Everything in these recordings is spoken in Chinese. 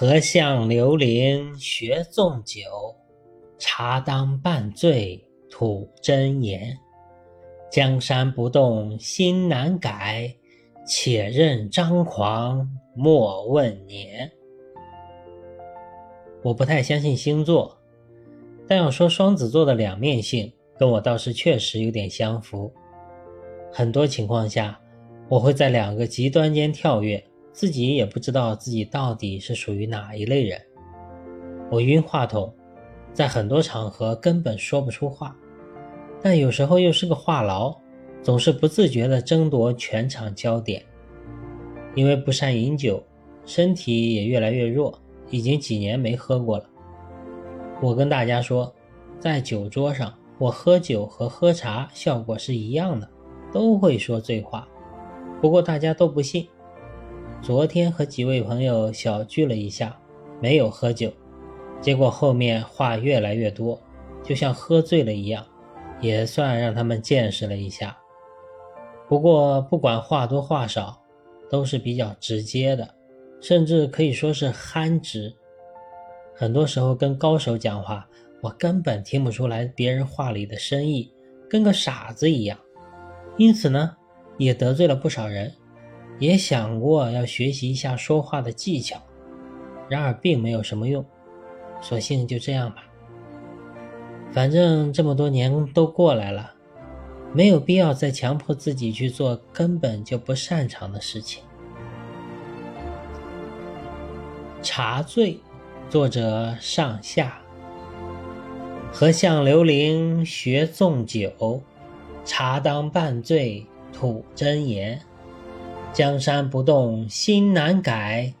河向流林学纵酒，茶当半醉吐真言。江山不动心难改，且任张狂莫问年。我不太相信星座，但要说双子座的两面性，跟我倒是确实有点相符。很多情况下，我会在两个极端间跳跃。自己也不知道自己到底是属于哪一类人。我晕话筒，在很多场合根本说不出话，但有时候又是个话痨，总是不自觉地争夺全场焦点。因为不善饮酒，身体也越来越弱，已经几年没喝过了。我跟大家说，在酒桌上，我喝酒和喝茶效果是一样的，都会说醉话。不过大家都不信。昨天和几位朋友小聚了一下，没有喝酒，结果后面话越来越多，就像喝醉了一样，也算让他们见识了一下。不过不管话多话少，都是比较直接的，甚至可以说是憨直。很多时候跟高手讲话，我根本听不出来别人话里的深意，跟个傻子一样。因此呢，也得罪了不少人。也想过要学习一下说话的技巧，然而并没有什么用，索性就这样吧。反正这么多年都过来了，没有必要再强迫自己去做根本就不擅长的事情。茶醉，作者上下。和向刘伶学纵酒，茶当半醉吐真言。江山不动心难改，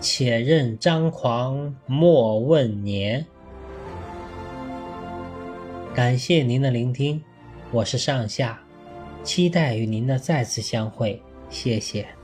且任张狂莫问年。感谢您的聆听，我是上下，期待与您的再次相会，谢谢。